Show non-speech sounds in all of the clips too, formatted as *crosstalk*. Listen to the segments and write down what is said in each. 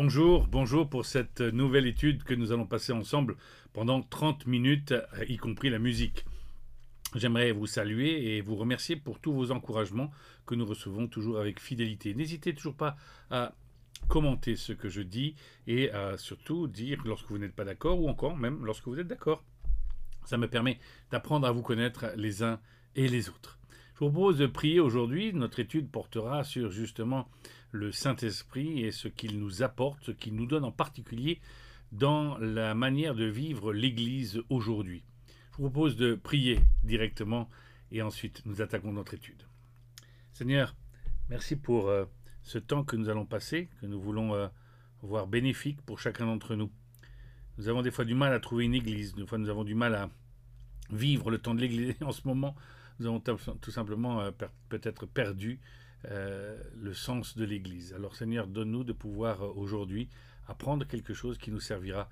Bonjour, bonjour pour cette nouvelle étude que nous allons passer ensemble pendant 30 minutes, y compris la musique. J'aimerais vous saluer et vous remercier pour tous vos encouragements que nous recevons toujours avec fidélité. N'hésitez toujours pas à commenter ce que je dis et à surtout dire lorsque vous n'êtes pas d'accord ou encore même lorsque vous êtes d'accord. Ça me permet d'apprendre à vous connaître les uns et les autres. Je vous propose de prier aujourd'hui. Notre étude portera sur justement le Saint-Esprit et ce qu'il nous apporte, ce qu'il nous donne en particulier dans la manière de vivre l'Église aujourd'hui. Je vous propose de prier directement et ensuite nous attaquons notre étude. Seigneur, merci pour euh, ce temps que nous allons passer, que nous voulons euh, voir bénéfique pour chacun d'entre nous. Nous avons des fois du mal à trouver une église, des fois nous avons du mal à vivre le temps de l'église. *laughs* En ce moment, nous avons tout simplement euh, peut-être perdu euh, le sens de l'Église. Alors Seigneur, donne-nous de pouvoir euh, aujourd'hui apprendre quelque chose qui nous servira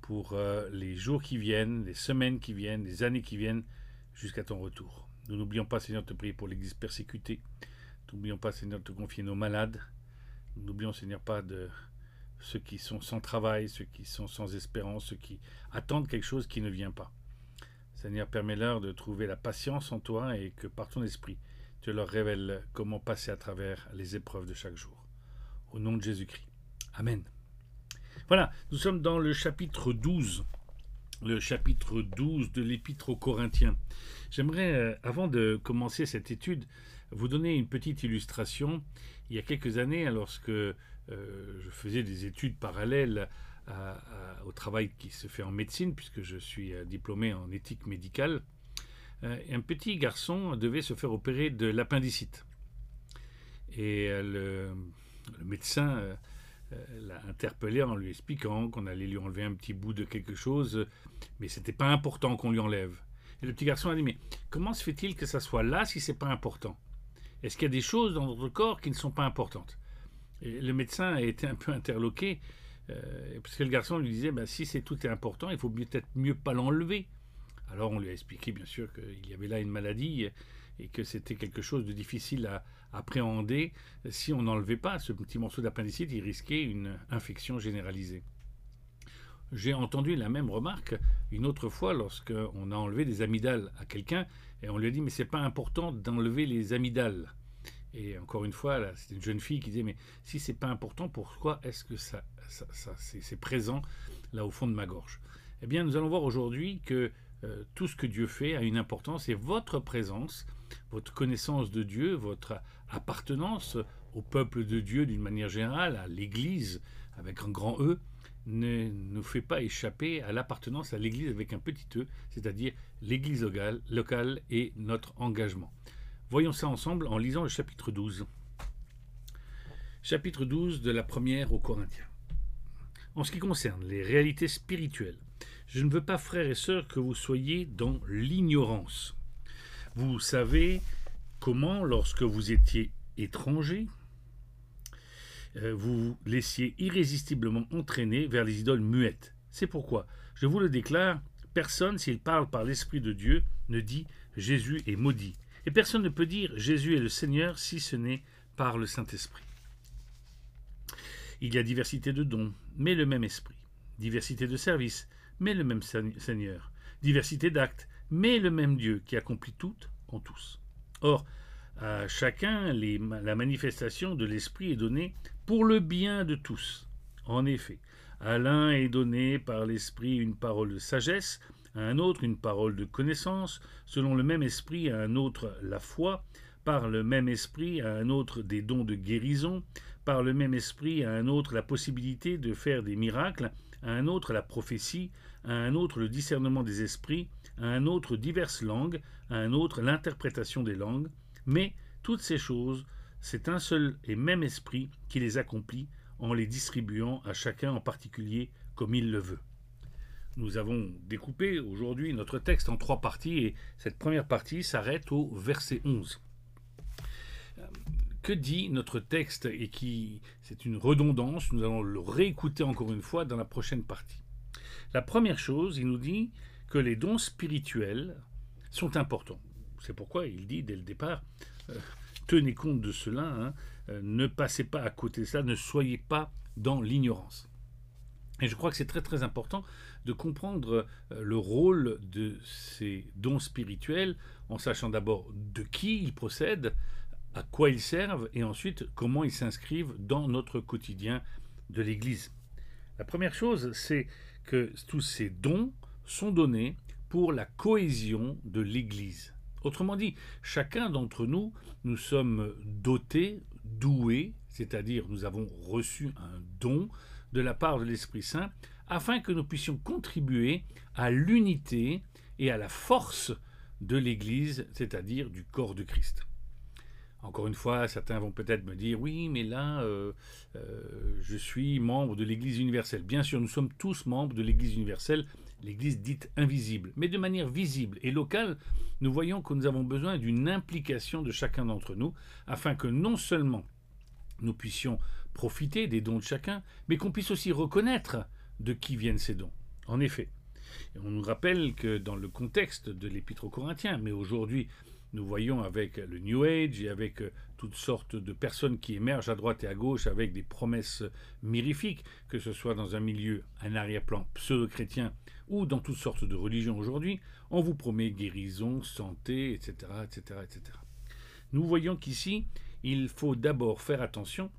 pour les jours qui viennent, les semaines qui viennent, les années qui viennent, jusqu'à ton retour. Nous n'oublions pas, Seigneur, de te prier pour l'Église persécutée. N'oublions pas, Seigneur, de te confier nos malades. N'oublions, Seigneur, pas de ceux qui sont sans travail, ceux qui sont sans espérance, ceux qui attendent quelque chose qui ne vient pas. Seigneur, permets-leur de trouver la patience en toi et que par ton esprit, tu leur révèles comment passer à travers les épreuves de chaque jour. Au nom de Jésus-Christ. Amen. Voilà, nous sommes dans le chapitre 12. Le chapitre 12 de l'Épître aux Corinthiens. J'aimerais, euh, avant de commencer cette étude, vous donner une petite illustration. Il y a quelques années, lorsque euh, je faisais des études parallèles au travail qui se fait en médecine, puisque je suis euh, diplômé en éthique médicale. Euh, un petit garçon devait se faire opérer de l'appendicite. Et euh, le, médecin l'a interpellé en lui expliquant qu'on allait lui enlever un petit bout de quelque chose, mais c'était pas important qu'on lui enlève. Et le petit garçon a dit Mais comment se fait-il que ça soit là si c'est pas important? Est-ce qu'il y a des choses dans notre corps qui ne sont pas importantes? Et Le médecin a été un peu interloqué euh, parce que le garçon lui disait, bah, si c'est tout est important, il faut peut-être mieux pas l'enlever. Alors on lui a expliqué bien sûr qu'il y avait là une maladie et que c'était quelque chose de difficile à appréhender. Si on n'enlevait pas ce petit morceau d'appendicite, il risquait une infection généralisée. J'ai entendu la même remarque une autre fois lorsqu'on a enlevé des amygdales à quelqu'un et on lui a dit mais c'est pas important d'enlever les amygdales. Et encore une fois, c'était une jeune fille qui disait Mais si c'est pas important, pourquoi est-ce que ça, c'est présent là au fond de ma gorge? Eh bien, nous allons voir aujourd'hui que euh, tout ce que Dieu fait a une importance et votre présence, votre connaissance de Dieu, votre appartenance au peuple de Dieu d'une manière générale, à l'Église avec un grand E, ne nous fait pas échapper à l'appartenance à l'Église avec un petit E, c'est-à-dire l'Église locale, locale et notre engagement. Voyons ça ensemble en lisant le chapitre 12. Chapitre 12 de la première aux Corinthiens. En ce qui concerne les réalités spirituelles, je ne veux pas, frères et sœurs, que vous soyez dans l'ignorance. Vous savez comment, lorsque vous étiez étrangers, euh, vous vous laissiez irrésistiblement entraîner vers les idoles muettes. C'est pourquoi, je vous le déclare, personne, s'il parle par l'Esprit de Dieu, ne dit Jésus est maudit et personne ne peut dire Jésus est le Seigneur si ce n'est par le Saint-Esprit. Il y a diversité de dons, mais le même Esprit. Diversité de services, mais le même Seigneur. Diversité d'actes, mais le même Dieu qui accomplit tout en tous. Or, à chacun, la manifestation de l'Esprit est donnée pour le bien de tous. En effet, à l'un est donné par l'Esprit une parole de sagesse, à un autre une parole de connaissance, selon le même esprit à un autre la foi, par le même esprit à un autre des dons de guérison, par le même esprit à un autre la possibilité de faire des miracles, à un autre la prophétie, à un autre le discernement des esprits, à un autre diverses langues, à un autre l'interprétation des langues, mais toutes ces choses, c'est un seul et même esprit qui les accomplit en les distribuant à chacun en particulier comme il le veut nous avons découpé aujourd'hui notre texte en trois parties et cette première partie s'arrête au verset 11. Dit notre texte et qui c'est une redondance, nous allons le réécouter encore une fois dans la prochaine partie. La première chose, il nous dit que les dons spirituels sont importants. C'est pourquoi il dit dès le départ, euh, tenez compte de cela, hein, euh, ne passez pas à côté de cela, ne soyez pas dans l'ignorance. Et je crois que c'est très très important de comprendre euh, le rôle de ces dons spirituels en sachant d'abord de qui ils procèdent, à quoi ils servent et ensuite comment ils s'inscrivent dans notre quotidien de l'Église. La première chose, c'est que tous ces dons sont donnés pour la cohésion de l'Église. Autrement dit, chacun d'entre nous, nous sommes dotés, doués, c'est-à-dire nous avons reçu un don de la part de l'Esprit Saint, afin que nous puissions contribuer à l'unité et à la force de l'Église, c'est-à-dire du corps de Christ. Encore une fois, certains vont peut-être me dire oui, mais là, euh, euh, je suis membre de l'Église universelle. Bien sûr, nous sommes tous membres de l'Église universelle, l'Église dite invisible. Mais de manière visible et locale, nous voyons que nous avons besoin d'une implication de chacun d'entre nous, afin que non seulement nous puissions profiter des dons de chacun, mais qu'on puisse aussi reconnaître de qui viennent ces dons. En effet, on nous rappelle que dans le contexte de l'Épître aux Corinthiens, mais aujourd'hui nous voyons avec le New Age et avec euh, toutes sortes de personnes qui émergent à droite et à gauche avec des promesses mirifiques, que ce soit dans un milieu, un arrière-plan pseudo-chrétien ou dans toutes sortes de religions aujourd'hui, on vous promet guérison, santé, etc., etc., etc. Nous voyons qu'ici, il faut d'abord faire attention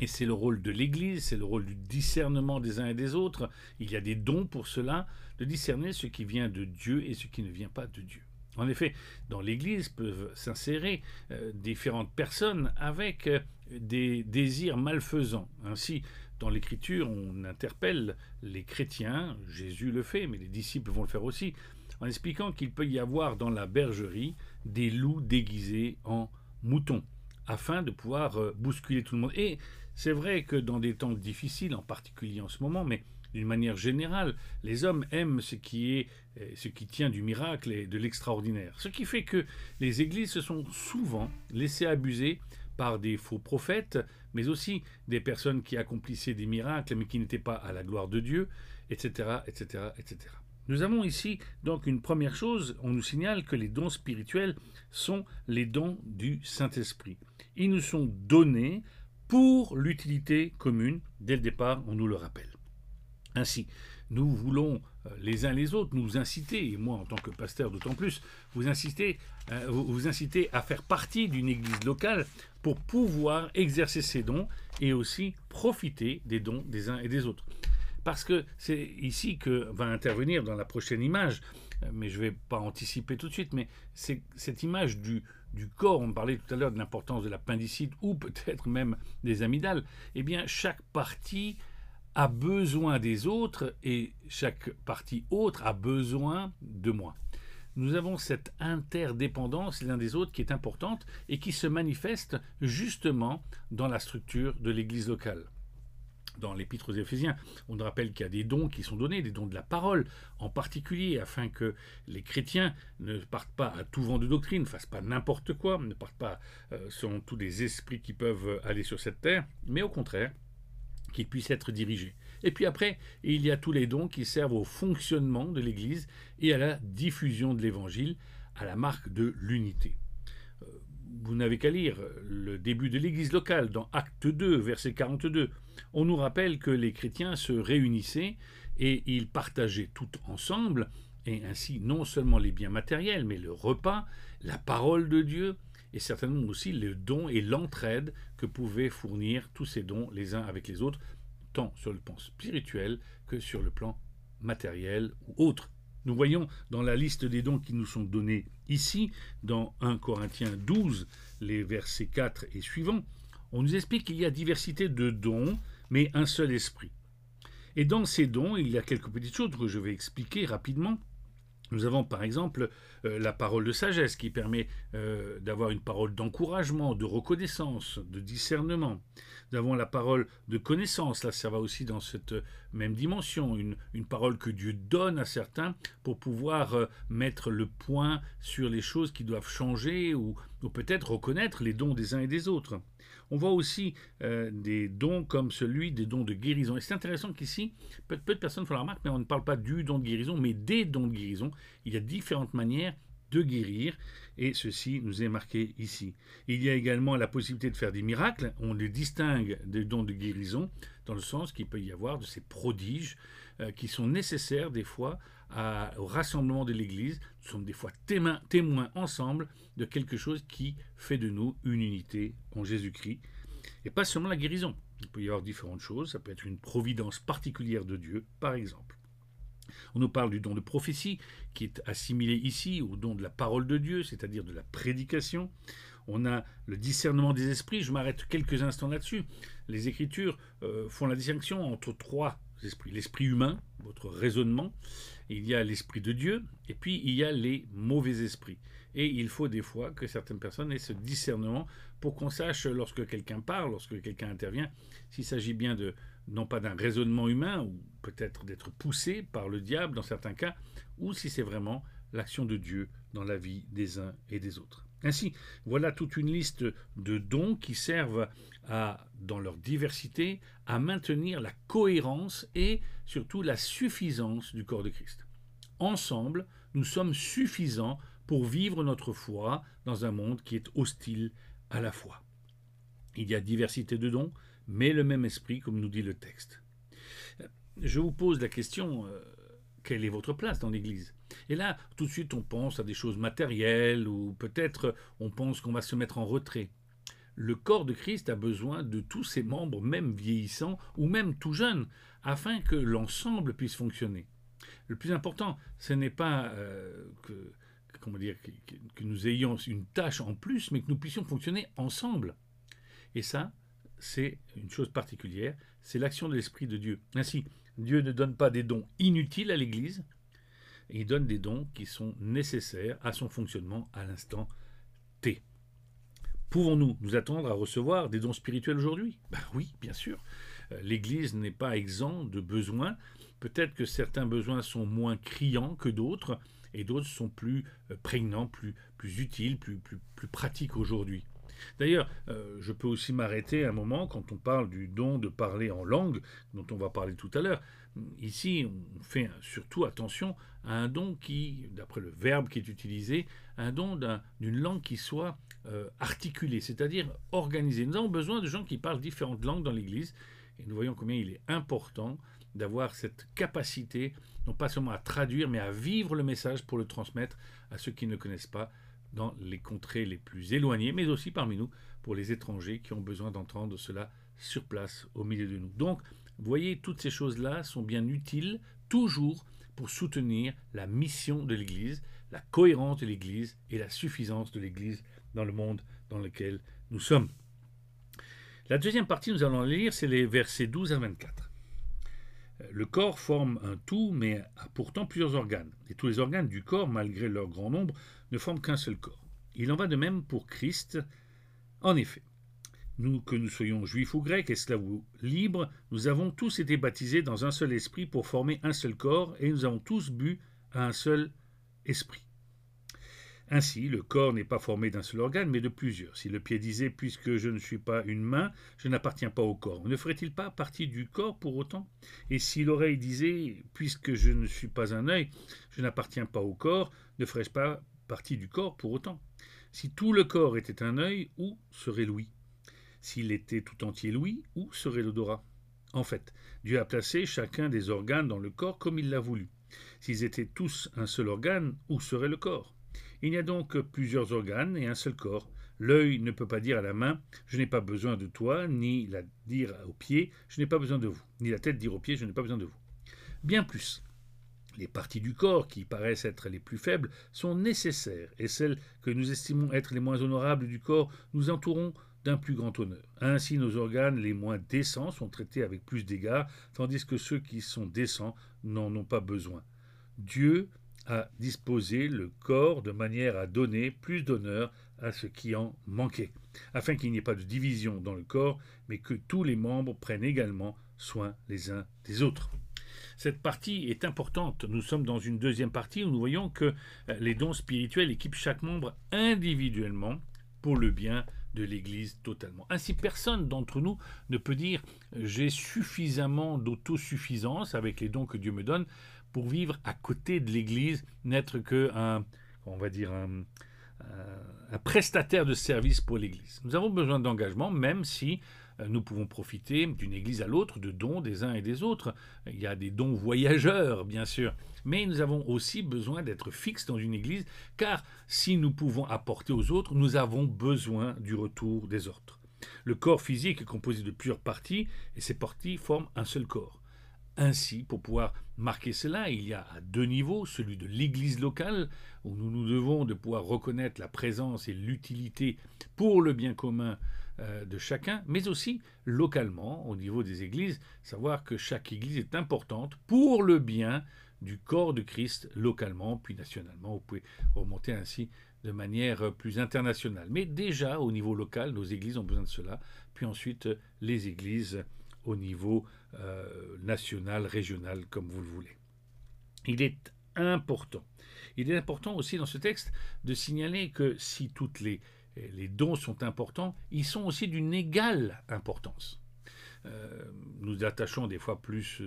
et c'est le rôle de l'Église, c'est le rôle du discernement des uns et des autres. Il y a des dons pour cela, de discerner ce qui vient de Dieu et ce qui ne vient pas de Dieu. En effet, dans l'Église peuvent s'insérer euh, différentes personnes avec euh, des désirs malfaisants. Ainsi, dans l'Écriture, on interpelle les chrétiens, Jésus le fait, mais les disciples vont le faire aussi, en expliquant qu'il peut y avoir dans la bergerie des loups déguisés en moutons, afin de pouvoir euh, bousculer tout le monde. Et c'est vrai que dans des temps difficiles, en particulier en ce moment, mais d'une manière générale, les hommes aiment ce qui est euh, ce qui tient du miracle et de l'extraordinaire. Ce qui fait que les églises se sont souvent laissées abuser par des faux prophètes, mais aussi des personnes qui accomplissaient des miracles mais qui n'étaient pas à la gloire de Dieu, etc., etc., etc. Nous avons ici donc une première chose, on nous signale que les dons spirituels sont les dons du Saint-Esprit. Ils nous sont donnés pour l'utilité commune, dès le départ, on nous le rappelle. Ainsi, nous voulons euh, les uns les autres nous inciter, et moi en tant que pasteur d'autant plus, vous inciter, euh, vous inciter à faire partie d'une église locale pour pouvoir exercer ces dons et aussi profiter des dons des uns et des autres. Parce que c'est ici que va intervenir dans la prochaine image, euh, mais je ne vais pas anticiper tout de suite, mais c'est cette image du, du corps, on parlait tout à l'heure de l'importance de l'appendicite ou peut-être même des amygdales, eh bien chaque partie a besoin des autres et chaque partie autre a besoin de moi. Nous avons cette interdépendance l'un des autres qui est importante et qui se manifeste justement dans la structure de l'Église locale. Dans l'Épître aux Éphésiens, on rappelle qu'il y a des dons qui sont donnés, des dons de la parole en particulier, afin que les chrétiens ne partent pas à tout vent de doctrine, ne fassent pas n'importe quoi, ne partent pas euh, selon tous les esprits qui peuvent aller sur cette terre, mais au contraire, qu'il puisse être dirigé. Et puis après, il y a tous les dons qui servent au fonctionnement de l'Église et à la diffusion de l'Évangile, à la marque de l'unité. Euh, vous n'avez qu'à lire le début de l'Église locale dans Acte 2, verset 42. On nous rappelle que les chrétiens se réunissaient et ils partageaient tout ensemble, et ainsi non seulement les biens matériels, mais le repas, la parole de Dieu, et certainement aussi le don et l'entraide que pouvaient fournir tous ces dons les uns avec les autres, tant sur le plan spirituel que sur le plan matériel ou autre. Nous voyons dans la liste des dons qui nous sont donnés ici, dans 1 Corinthiens 12, les versets 4 et suivants, on nous explique qu'il y a diversité de dons, mais un seul esprit. Et dans ces dons, il y a quelques petites choses que je vais expliquer rapidement. Nous avons par exemple euh, la parole de sagesse qui permet euh, d'avoir une parole d'encouragement, de reconnaissance, de discernement. Nous avons la parole de connaissance, là ça va aussi dans cette même dimension, une, parole que Dieu donne à certains pour pouvoir euh, mettre le point sur les choses qui doivent changer ou peut-être reconnaître les dons des uns et des autres. On voit aussi euh, des dons comme celui des dons de guérison. Et c'est intéressant qu'ici, peu, de personnes font la remarque, mais on ne parle pas du don de guérison, mais des dons de guérison. Il y a différentes manières de guérir, et ceci nous est marqué ici. Il y a également la possibilité de faire des miracles, on les distingue des dons de guérison, dans le sens qu'il peut y avoir de ces prodiges euh, qui sont nécessaires des fois au rassemblement de l'Église. Nous sommes des fois témoins, témoins ensemble de quelque chose qui fait de nous une unité en Jésus-Christ, et pas seulement la guérison. Il peut y avoir différentes choses, ça peut être une providence particulière de Dieu, par exemple. On nous parle du don de prophétie, qui est assimilé ici au don de la parole de Dieu, c'est-à-dire de la prédication. On a le discernement des esprits, je m'arrête quelques instants là-dessus. Les Écritures euh, font la distinction entre trois esprits. L'esprit humain, votre raisonnement, il y a l'esprit de Dieu, et puis il y a les mauvais esprits. Et il faut des fois que certaines personnes aient ce discernement pour qu'on sache lorsque quelqu'un parle, lorsque quelqu'un intervient, s'il s'agit bien de non pas d'un raisonnement humain, ou peut-être d'être poussé par le diable dans certains cas, ou si c'est vraiment l'action de Dieu dans la vie des uns et des autres. Ainsi, voilà toute une liste de dons qui servent à, dans leur diversité, à maintenir la cohérence et surtout la suffisance du corps de Christ. Ensemble, nous sommes suffisants pour vivre notre foi dans un monde qui est hostile à la foi. Il y a diversité de dons, mais le même esprit, comme nous dit le texte. Je vous pose la question, euh, quelle est votre place dans l'Église? Et là, tout de suite, on pense à des choses matérielles, ou peut-être on pense qu'on va se mettre en retrait. Le corps de Christ a besoin de tous ses membres, même vieillissants ou même tout jeunes, afin que l'ensemble puisse fonctionner. Le plus important, ce n'est pas euh, dire, que nous ayons une tâche en plus, mais que nous puissions fonctionner ensemble. Et ça, c'est une chose particulière, c'est l'action de l'Esprit de Dieu. Ainsi, Dieu ne donne pas des dons inutiles à l'Église, il donne des dons qui sont nécessaires à son fonctionnement à l'instant T. Pouvons-nous nous attendre à recevoir des dons spirituels aujourd'hui? Ben oui, bien sûr. Euh, L'Église n'est pas exempt de besoins. Peut-être que certains besoins sont moins criants que d'autres, et d'autres sont plus euh, prégnants, plus, utiles, plus pratiques aujourd'hui. D'ailleurs, euh, je peux aussi m'arrêter un moment quand on parle du don de parler en langue, dont on va parler tout à l'heure. Ici, on fait surtout attention à un don qui, d'après le verbe qui est utilisé, un don d'une langue qui soit euh, articulée, c'est-à-dire organisée. Nous avons besoin de gens qui parlent différentes langues dans l'Église, et nous voyons combien il est important d'avoir cette capacité, non pas seulement à traduire, mais à vivre le message pour le transmettre à ceux qui ne connaissent pas dans les contrées les plus éloignées, mais aussi parmi nous, pour les étrangers qui ont besoin d'entendre cela sur place au milieu de nous. Donc, voyez, toutes ces choses-là sont bien utiles, toujours pour soutenir la mission de l'Église, la cohérence de l'Église et la suffisance de l'Église dans le monde dans lequel nous sommes. La deuxième partie, nous allons lire, c'est les versets 12 à 24. Le corps forme un tout, mais a pourtant plusieurs organes. Et tous les organes du corps, malgré leur grand nombre, ne forment qu'un seul corps. Il en va de même pour Christ. En effet, nous, que nous soyons juifs ou grecs, esclaves ou libres, nous avons tous été baptisés dans un seul esprit pour former un seul corps, et nous avons tous bu à un seul esprit. Ainsi, le corps n'est pas formé d'un seul organe, mais de plusieurs. Si le pied disait Puisque je ne suis pas une main, je n'appartiens pas au corps, ne ferait-il pas partie du corps pour autant? Et si l'oreille disait Puisque je ne suis pas un œil, je n'appartiens pas au corps, ne ferais-je pas partie du corps pour autant? Si tout le corps était un œil, où serait l'ouïe S'il était tout entier l'ouïe, où serait l'odorat? En fait, Dieu a placé chacun des organes dans le corps comme il l'a voulu. S'ils étaient tous un seul organe, où serait le corps? Il y a donc plusieurs organes et un seul corps. L'œil ne peut pas dire à la main Je n'ai pas besoin de toi, ni la dire au pied Je n'ai pas besoin de vous, ni la tête dire au pied Je n'ai pas besoin de vous. Bien plus, les parties du corps qui paraissent être les plus faibles sont nécessaires, et celles que nous estimons être les moins honorables du corps nous entourons d'un plus grand honneur. Ainsi nos organes les moins décents sont traités avec plus d'égards, tandis que ceux qui sont décents n'en ont pas besoin. Dieu à disposer le corps de manière à donner plus d'honneur à ce qui en manquait, afin qu'il n'y ait pas de division dans le corps, mais que tous les membres prennent également soin les uns des autres. Cette partie est importante. Nous sommes dans une deuxième partie où nous voyons que euh, les dons spirituels équipent chaque membre individuellement pour le bien de l'Église totalement. Ainsi, personne d'entre nous ne peut dire j'ai suffisamment d'autosuffisance avec les dons que Dieu me donne pour vivre à côté de l'Église, n'être que un, on va dire, un, un prestataire de service pour l'Église. Nous avons besoin d'engagement, même si euh, nous pouvons profiter d'une église à l'autre de dons des uns et des autres. Il y a des dons voyageurs, bien sûr. Mais nous avons aussi besoin d'être fixes dans une église, car si nous pouvons apporter aux autres, nous avons besoin du retour des autres. Le corps physique est composé de plusieurs parties, et ces parties forment un seul corps. Ainsi, pour pouvoir marquer cela, il y a à deux niveaux, celui de l'Église locale, où nous nous devons de pouvoir reconnaître la présence et l'utilité pour le bien commun euh, de chacun, mais aussi localement, au niveau des églises, savoir que chaque église est importante pour le bien du corps de Christ localement, puis nationalement. Vous pouvez remonter ainsi de manière plus internationale. Mais déjà, au niveau local, nos églises ont besoin de cela, puis ensuite les églises au niveau euh, national, régional, comme vous le voulez. Il est important. Il est important aussi dans ce texte de signaler que si toutes les dons sont importants, ils sont aussi d'une égale importance. Euh, nous attachons des fois plus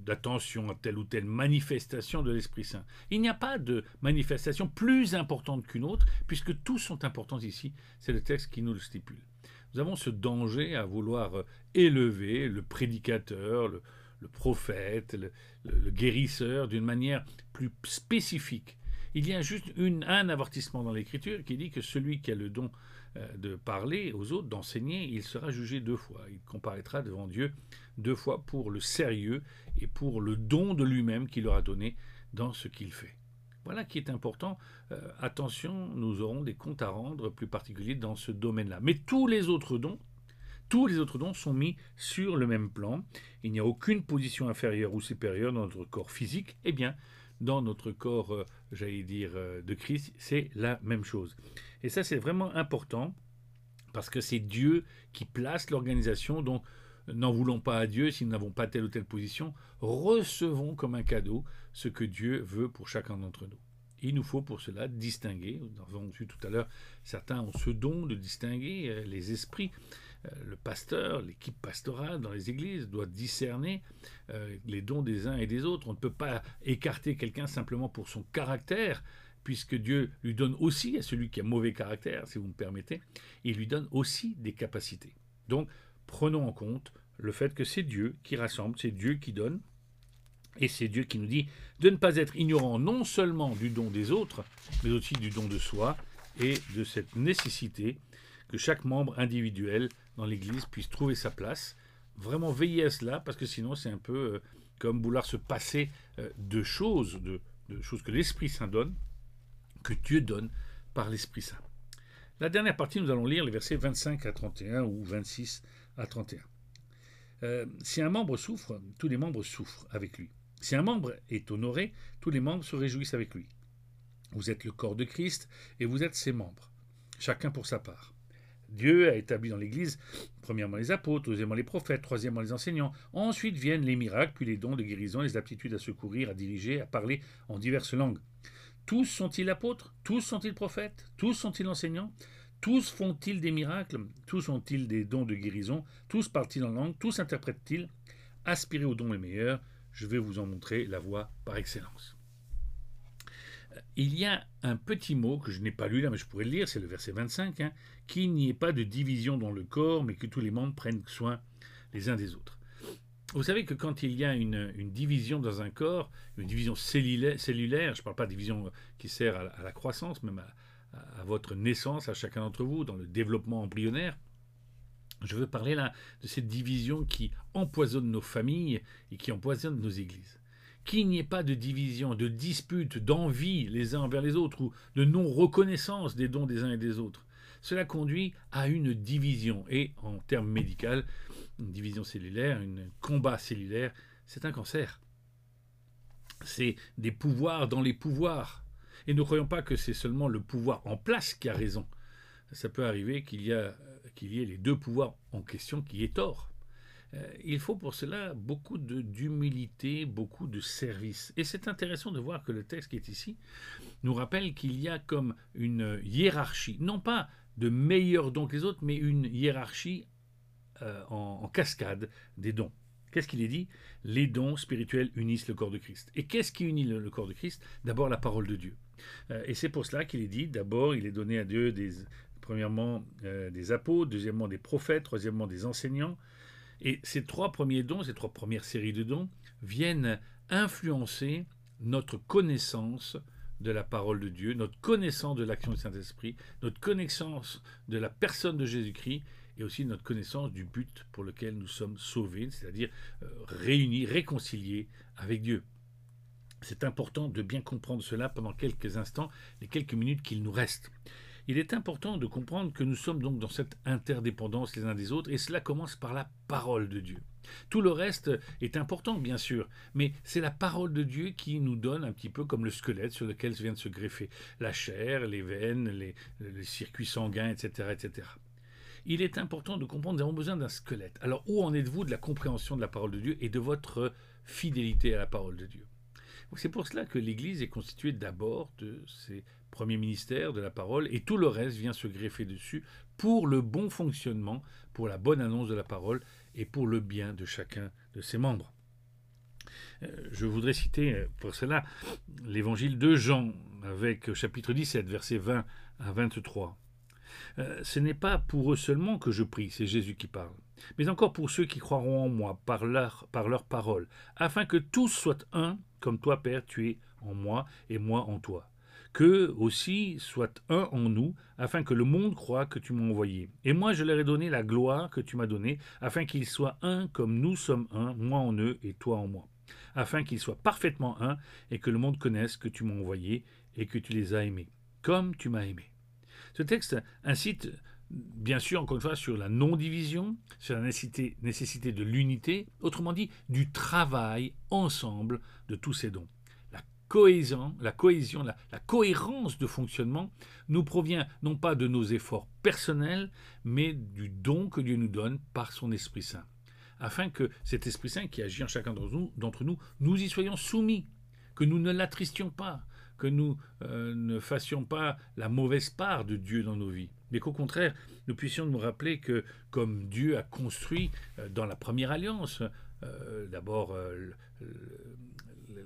d'attention à telle ou telle manifestation de l'Esprit Saint. Il n'y a pas de manifestation plus importante qu'une autre, puisque tous sont importants ici. C'est le texte qui nous le stipule. Nous avons ce danger à vouloir élever le prédicateur, le, prophète, le guérisseur d'une manière plus spécifique il y a juste un avertissement dans l'Écriture qui dit que celui qui a le don euh, de parler aux autres, d'enseigner, il sera jugé deux fois. Il comparaîtra devant Dieu deux fois pour le sérieux et pour le don de lui-même qu'il aura donné dans ce qu'il fait. Voilà qui est important. Euh, attention, nous aurons des comptes à rendre plus particuliers dans ce domaine-là. Mais tous les autres dons, tous les autres dons sont mis sur le même plan. Il n'y a aucune position inférieure ou supérieure dans notre corps physique. Eh bien, dans notre corps, euh, j'allais dire, euh, de Christ, c'est la même chose. Et ça, c'est vraiment important parce que c'est Dieu qui place l'organisation. Donc, n'en voulons pas à Dieu si nous n'avons pas telle ou telle position. Recevons comme un cadeau ce que Dieu veut pour chacun d'entre nous. Il nous faut pour cela distinguer, nous avons vu tout à l'heure, certains ont ce don de distinguer euh, les esprits. Euh, le pasteur, l'équipe pastorale dans les églises doit discerner euh, les dons des uns et des autres. On ne peut pas écarter quelqu'un simplement pour son caractère, puisque Dieu lui donne aussi à celui qui a mauvais caractère, si vous me permettez, il lui donne aussi des capacités. Donc, prenons en compte le fait que c'est Dieu qui rassemble, c'est Dieu qui donne, et c'est Dieu qui nous dit de ne pas être ignorant non seulement du don des autres, mais aussi du don de soi et de cette nécessité que chaque membre individuel dans l'Église puisse trouver sa place. Vraiment veiller à cela, parce que sinon c'est un peu euh, comme vouloir se passer euh, de choses, de, choses que l'Esprit Saint donne, que Dieu donne par l'Esprit Saint. La dernière partie, nous allons lire les versets 25 à 31 ou 26 à 31. Euh, si un membre souffre, tous les membres souffrent avec lui. Si un membre est honoré, tous les membres se réjouissent avec lui. Vous êtes le corps de Christ et vous êtes ses membres, chacun pour sa part. Dieu a établi dans l'Église, premièrement les apôtres, deuxièmement les prophètes, troisièmement les enseignants. Ensuite viennent les miracles, puis les dons de guérison, les aptitudes à secourir, à diriger, à parler en diverses langues. Tous sont-ils apôtres? Tous sont-ils prophètes? Tous sont-ils enseignants? Tous font-ils des miracles? Tous ont-ils des dons de guérison? Tous parlent-ils en langue? Tous interprètent-ils? Aspirez aux dons les meilleurs. Je vais vous en montrer la voie par excellence. Il y a un petit mot que je n'ai pas lu là, mais je pourrais le lire, c'est le verset 25, hein, qu'il n'y ait pas de division dans le corps, mais que tous les membres prennent soin les uns des autres. Vous savez que quand il y a une, division dans un corps, une division cellulaire, je ne parle pas de division qui sert à, la croissance, même à, votre naissance, à chacun d'entre vous, dans le développement embryonnaire, je veux parler là de cette division qui empoisonne nos familles et qui empoisonne nos églises qu'il n'y ait pas de division, de dispute, d'envie les uns envers les autres ou de non-reconnaissance des dons des uns et des autres. Cela conduit à une division et en termes médicaux, une division cellulaire, un combat cellulaire, c'est un cancer. C'est des pouvoirs dans les pouvoirs. Et ne croyons pas que c'est seulement le pouvoir en place qui a raison. Ça peut arriver qu'il y, ait les deux pouvoirs en question qui aient tort. Euh, il faut pour cela beaucoup d'humilité, beaucoup de service. Et c'est intéressant de voir que le texte qui est ici nous rappelle qu'il y a comme une hiérarchie, non pas de meilleurs dons que les autres, mais une hiérarchie euh, en, cascade des dons. Qu'est-ce qu'il est dit? Les dons spirituels unissent le corps de Christ. Et qu'est-ce qui unit le, corps de Christ? D'abord la parole de Dieu. Euh, et c'est pour cela qu'il est dit, d'abord, il est donné à Dieu des, premièrement euh, des apôtres, deuxièmement des prophètes, troisièmement des enseignants. Et ces trois premiers dons, ces trois premières séries de dons, viennent influencer notre connaissance de la parole de Dieu, notre connaissance de l'action du Saint-Esprit, notre connaissance de la personne de Jésus-Christ et aussi notre connaissance du but pour lequel nous sommes sauvés, c'est-à-dire euh, réunis, réconciliés avec Dieu. C'est important de bien comprendre cela pendant quelques instants, les quelques minutes qu'il nous reste. Il est important de comprendre que nous sommes donc dans cette interdépendance les uns des autres, et cela commence par la parole de Dieu. Tout le reste est important, bien sûr, mais c'est la parole de Dieu qui nous donne un petit peu comme le squelette sur lequel vient de se greffer la chair, les veines, les, les circuits sanguins, etc., etc il est important de comprendre, nous avons besoin d'un squelette. Alors où en êtes-vous de la compréhension de la parole de Dieu et de votre fidélité à la parole de Dieu? C'est pour cela que l'Église est constituée d'abord de ses premiers ministères de la parole et tout le reste vient se greffer dessus pour le bon fonctionnement, pour la bonne annonce de la parole et pour le bien de chacun de ses membres. Euh, je voudrais citer euh, pour cela l'évangile de Jean avec chapitre 17, versets 20 à 23. Euh, ce n'est pas pour eux seulement que je prie, c'est Jésus qui parle, mais encore pour ceux qui croiront en moi par leur, par parole, afin que tous soient un, comme toi, Père, tu es en moi et moi en toi. Que aussi soient un en nous, afin que le monde croie que tu m'as envoyé. Et moi je leur ai donné la gloire que tu m'as donnée, afin qu'ils soient un comme nous sommes un, moi en eux et toi en moi. Afin qu'ils soient parfaitement un, et que le monde connaisse que tu m'as envoyé et que tu les as aimés, comme tu m'as aimé. Ce texte incite, bien sûr, encore une fois, sur la non-division, sur la nécessité, de l'unité, autrement dit, du travail ensemble de tous ces dons. La cohésion, la cohérence de fonctionnement nous provient non pas de nos efforts personnels, mais du don que Dieu nous donne par son Esprit Saint afin que cet Esprit Saint qui agit en chacun d'entre nous, nous, nous y soyons soumis, que nous ne l'attristions pas, que nous euh, ne fassions pas la mauvaise part de Dieu dans nos vies, mais qu'au contraire, nous puissions nous rappeler que comme Dieu a construit euh, dans la première alliance, euh, d'abord,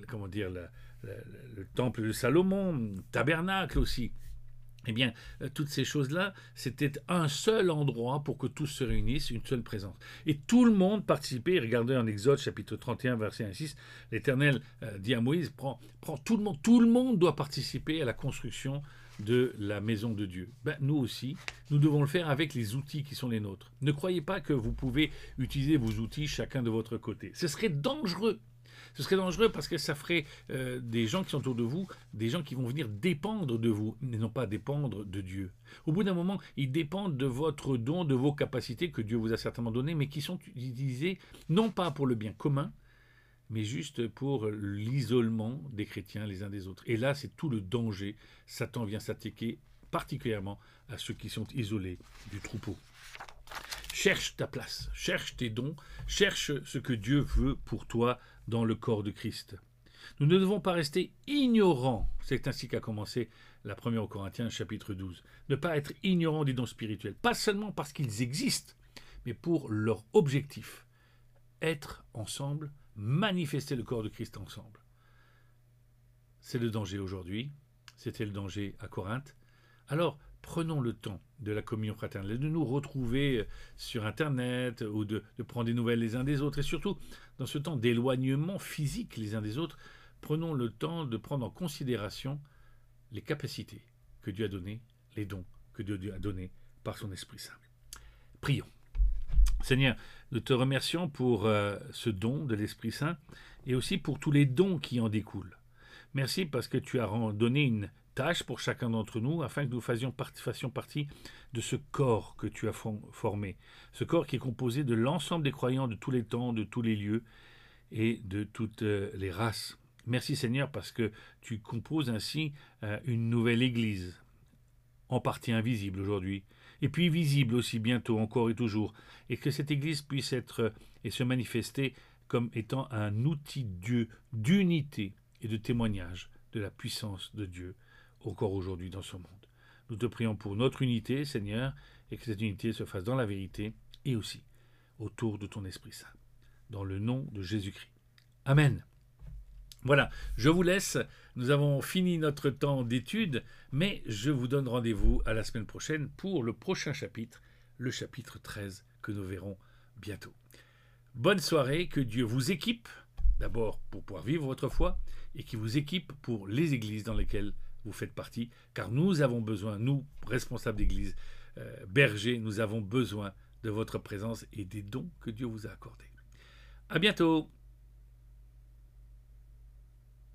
comment dire, le temple de Salomon, tabernacle aussi, eh bien, euh, toutes ces choses-là, c'était un seul endroit pour que tous se réunissent, une seule présence. Et tout le monde participait. Regardez en Exode chapitre 31, verset 1 6, l'Éternel euh, dit à Moïse, prends, tout le monde, tout le monde doit participer à la construction de la maison de Dieu. Ben, nous aussi, nous devons le faire avec les outils qui sont les nôtres. Ne croyez pas que vous pouvez utiliser vos outils chacun de votre côté. Ce serait dangereux ce serait dangereux parce que ça ferait euh, des gens qui sont autour de vous, des gens qui vont venir dépendre de vous, mais non pas dépendre de Dieu. Au bout d'un moment, ils dépendent de votre don, de vos capacités que Dieu vous a certainement données, mais qui sont utilisées non pas pour le bien commun, mais juste pour l'isolement des chrétiens les uns des autres. Et là, c'est tout le danger. Satan vient s'attaquer particulièrement à ceux qui sont isolés du troupeau. Cherche ta place, cherche tes dons, cherche ce que Dieu veut pour toi dans le corps de Christ. Nous ne devons pas rester ignorants, c'est ainsi qu'a commencé la première au Corinthiens chapitre 12, ne pas être ignorants des dons spirituels, pas seulement parce qu'ils existent, mais pour leur objectif, être ensemble, manifester le corps de Christ ensemble. C'est le danger aujourd'hui, c'était le danger à Corinthe. Alors, prenons le temps de la communion fraternelle, de nous retrouver sur Internet ou de, prendre des nouvelles les uns des autres. Et surtout, dans ce temps d'éloignement physique les uns des autres, prenons le temps de prendre en considération les capacités que Dieu a données, les dons que Dieu a donnés par son Esprit Saint. Prions. Seigneur, nous te remercions pour euh, ce don de l'Esprit Saint et aussi pour tous les dons qui en découlent. Merci parce que tu as donné une tâche pour chacun d'entre nous afin que nous fassions, partie de ce corps que tu as formé. Ce corps qui est composé de l'ensemble des croyants de tous les temps, de tous les lieux et de toutes euh, les races. Merci Seigneur parce que tu composes ainsi euh, une nouvelle Église, en partie invisible aujourd'hui, et puis visible aussi bientôt, encore et toujours, et que cette Église puisse être euh, et se manifester comme étant un outil Dieu d'unité et de témoignage de la puissance de Dieu encore aujourd'hui dans ce monde. Nous te prions pour notre unité, Seigneur, et que cette unité se fasse dans la vérité et aussi autour de ton Esprit Saint. dans le nom de Jésus-Christ. Amen. Voilà, je vous laisse. Nous avons fini notre temps d'étude, mais je vous donne rendez-vous à la semaine prochaine pour le prochain chapitre, le chapitre 13, que nous verrons bientôt. Bonne soirée, que Dieu vous équipe, d'abord pour pouvoir vivre votre foi, et qui vous équipe pour les églises dans lesquelles vous faites partie, car nous avons besoin, nous, responsables d'église, euh, bergers, nous avons besoin de votre présence et des dons que Dieu vous a accordés. À bientôt!